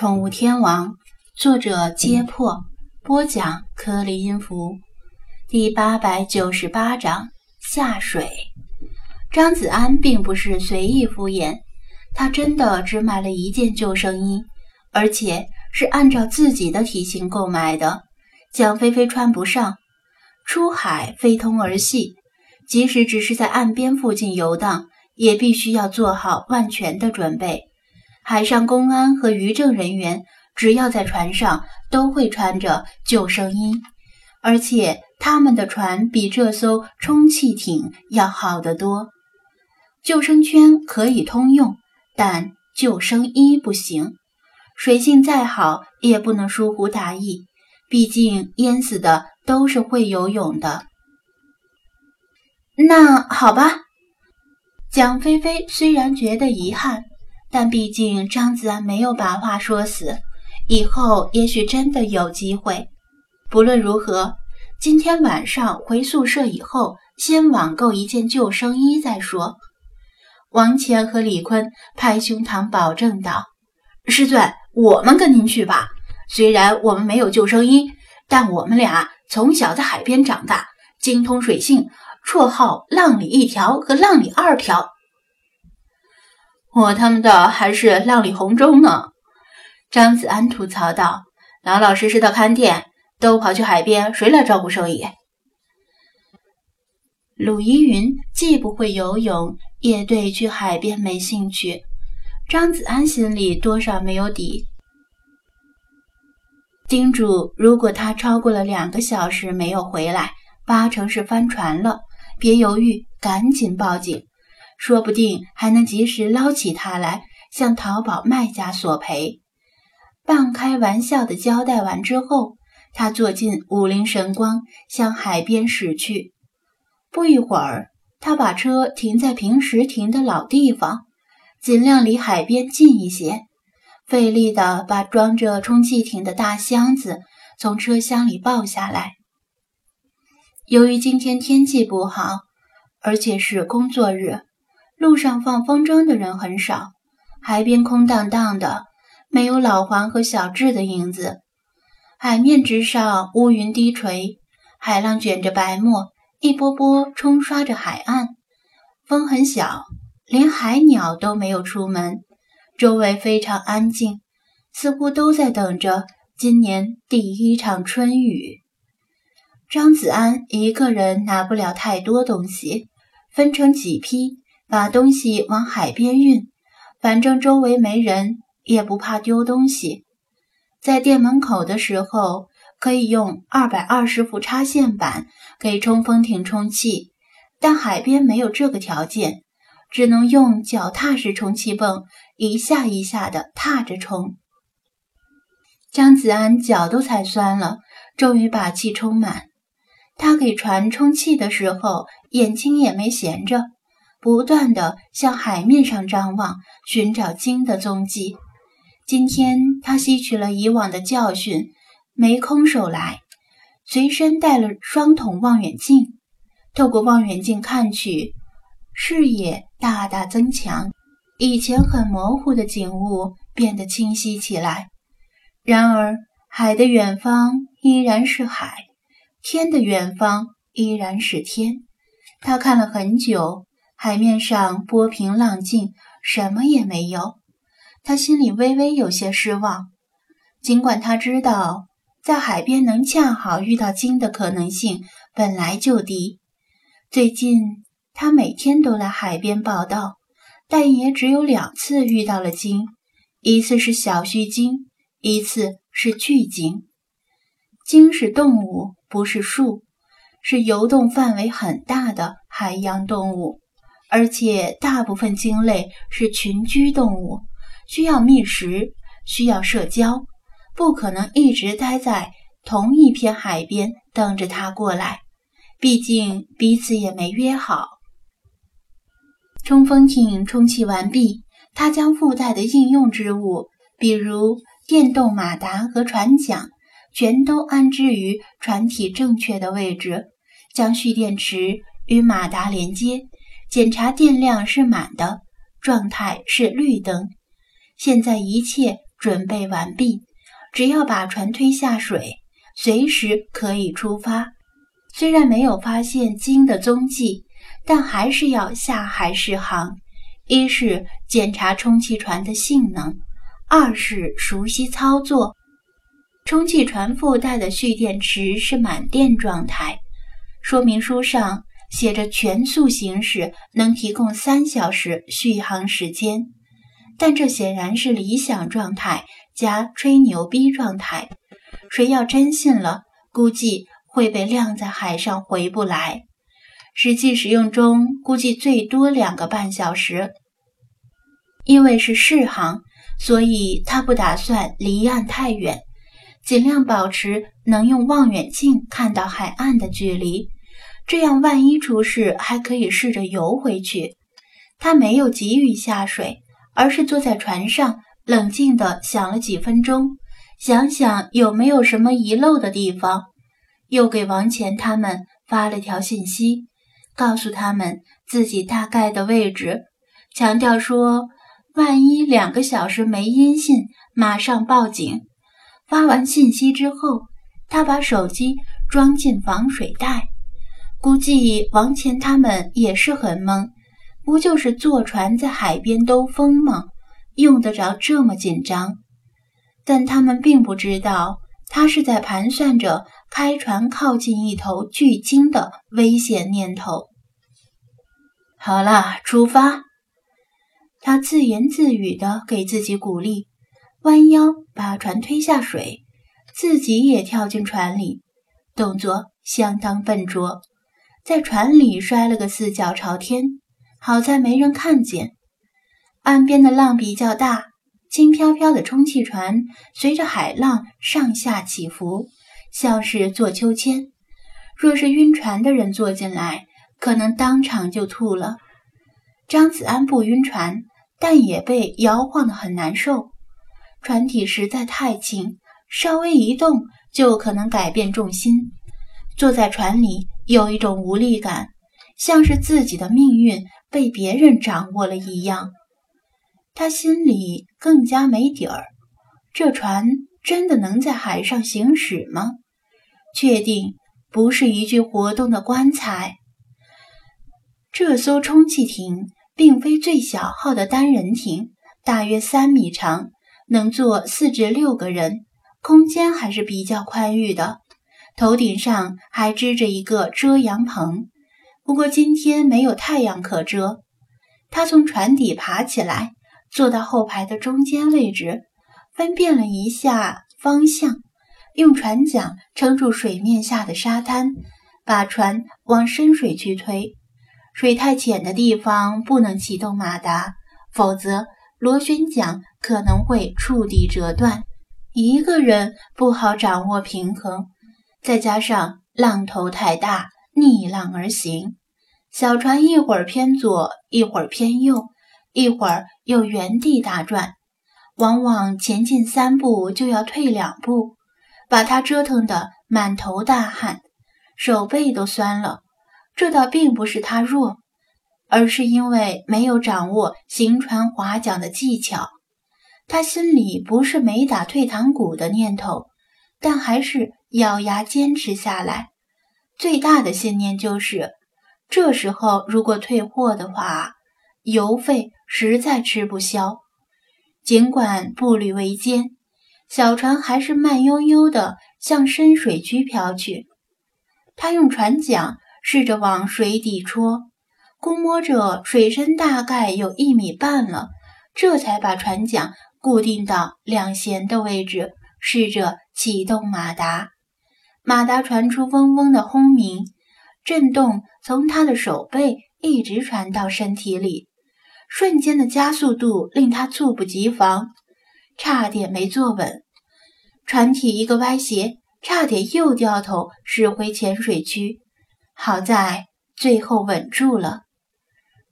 宠物天王》，作者：揭破，播讲：颗粒音符，第八百九十八章下水。张子安并不是随意敷衍，他真的只买了一件救生衣，而且是按照自己的体型购买的。蒋菲菲穿不上，出海非同儿戏，即使只是在岸边附近游荡，也必须要做好万全的准备。海上公安和渔政人员只要在船上，都会穿着救生衣，而且他们的船比这艘充气艇要好得多。救生圈可以通用，但救生衣不行。水性再好，也不能疏忽大意，毕竟淹死的都是会游泳的。那好吧，蒋菲菲虽然觉得遗憾。但毕竟张子安没有把话说死，以后也许真的有机会。不论如何，今天晚上回宿舍以后，先网购一件救生衣再说。王乾和李坤拍胸膛保证道：“师尊，我们跟您去吧。虽然我们没有救生衣，但我们俩从小在海边长大，精通水性，绰号‘浪里一条’和‘浪里二条’。”我他妈的还是浪里红中呢！张子安吐槽道：“老老实实的看店，都跑去海边，谁来照顾生意？”鲁依云既不会游泳，也对去海边没兴趣。张子安心里多少没有底，叮嘱：如果他超过了两个小时没有回来，八成是翻船了，别犹豫，赶紧报警。说不定还能及时捞起它来，向淘宝卖家索赔。半开玩笑的交代完之后，他坐进五菱神光，向海边驶去。不一会儿，他把车停在平时停的老地方，尽量离海边近一些，费力地把装着充气艇的大箱子从车厢里抱下来。由于今天天气不好，而且是工作日。路上放风筝的人很少，海边空荡荡的，没有老黄和小智的影子。海面之上乌云低垂，海浪卷着白沫，一波波冲刷着海岸。风很小，连海鸟都没有出门，周围非常安静，似乎都在等着今年第一场春雨。张子安一个人拿不了太多东西，分成几批。把东西往海边运，反正周围没人，也不怕丢东西。在店门口的时候，可以用二百二十伏插线板给冲锋艇充气，但海边没有这个条件，只能用脚踏式充气泵一下一下的踏着冲。张子安脚都踩酸了，终于把气充满。他给船充气的时候，眼睛也没闲着。不断地向海面上张望，寻找鲸的踪迹。今天他吸取了以往的教训，没空手来，随身带了双筒望远镜。透过望远镜看去，视野大大增强，以前很模糊的景物变得清晰起来。然而，海的远方依然是海，天的远方依然是天。他看了很久。海面上波平浪静，什么也没有。他心里微微有些失望，尽管他知道在海边能恰好遇到鲸的可能性本来就低。最近他每天都来海边报道，但也只有两次遇到了鲸，一次是小须鲸，一次是巨鲸。鲸是动物，不是树，是游动范围很大的海洋动物。而且大部分鲸类是群居动物，需要觅食，需要社交，不可能一直待在同一片海边等着它过来。毕竟彼此也没约好。冲锋艇充气完毕，他将附带的应用之物，比如电动马达和船桨，全都安置于船体正确的位置，将蓄电池与马达连接。检查电量是满的，状态是绿灯。现在一切准备完毕，只要把船推下水，随时可以出发。虽然没有发现鲸的踪迹，但还是要下海试航。一是检查充气船的性能，二是熟悉操作。充气船附带的蓄电池是满电状态，说明书上写着全速行驶能提供三小时续航时间，但这显然是理想状态加吹牛逼状态。谁要真信了，估计会被晾在海上回不来。实际使用中估计最多两个半小时。因为是试航，所以他不打算离岸太远。尽量保持能用望远镜看到海岸的距离，这样万一出事还可以试着游回去。他没有急于下水，而是坐在船上，冷静地想了几分钟，想想有没有什么遗漏的地方。又给王乾他们发了条信息，告诉他们自己大概的位置，强调说，万一两个小时没音信，马上报警。发完信息之后，他把手机装进防水袋。估计王乾他们也是很懵，不就是坐船在海边兜风吗？用得着这么紧张？但他们并不知道，他是在盘算着开船靠近一头巨鲸的危险念头。好了，出发！他自言自语地给自己鼓励。弯腰把船推下水，自己也跳进船里，动作相当笨拙，在船里摔了个四脚朝天。好在没人看见。岸边的浪比较大，轻飘飘的充气船随着海浪上下起伏，像是坐秋千。若是晕船的人坐进来，可能当场就吐了。张子安不晕船，但也被摇晃得很难受。船体实在太轻，稍微一动就可能改变重心。坐在船里有一种无力感，像是自己的命运被别人掌握了一样。他心里更加没底儿：这船真的能在海上行驶吗？确定不是一具活动的棺材。这艘充气艇并非最小号的单人艇，大约三米长。能坐四至六个人，空间还是比较宽裕的。头顶上还支着一个遮阳棚，不过今天没有太阳可遮。他从船底爬起来，坐到后排的中间位置，分辨了一下方向，用船桨撑住水面下的沙滩，把船往深水区推。水太浅的地方不能启动马达，否则。螺旋桨可能会触地折断，一个人不好掌握平衡，再加上浪头太大，逆浪而行，小船一会儿偏左，一会儿偏右，一会儿又原地打转，往往前进三步就要退两步，把他折腾得满头大汗，手背都酸了。这倒并不是他弱。而是因为没有掌握行船划桨的技巧，他心里不是没打退堂鼓的念头，但还是咬牙坚持下来。最大的信念就是，这时候如果退货的话，邮费实在吃不消。尽管步履维艰，小船还是慢悠悠地向深水区飘去。他用船桨试着往水底戳。估摸着水深大概有一米半了，这才把船桨固定到两舷的位置，试着启动马达。马达传出嗡嗡的轰鸣，震动从他的手背一直传到身体里，瞬间的加速度令他猝不及防，差点没坐稳。船体一个歪斜，差点又掉头驶回浅水区，好在最后稳住了。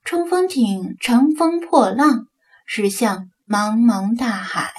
冲锋艇乘风破浪，驶向茫茫大海。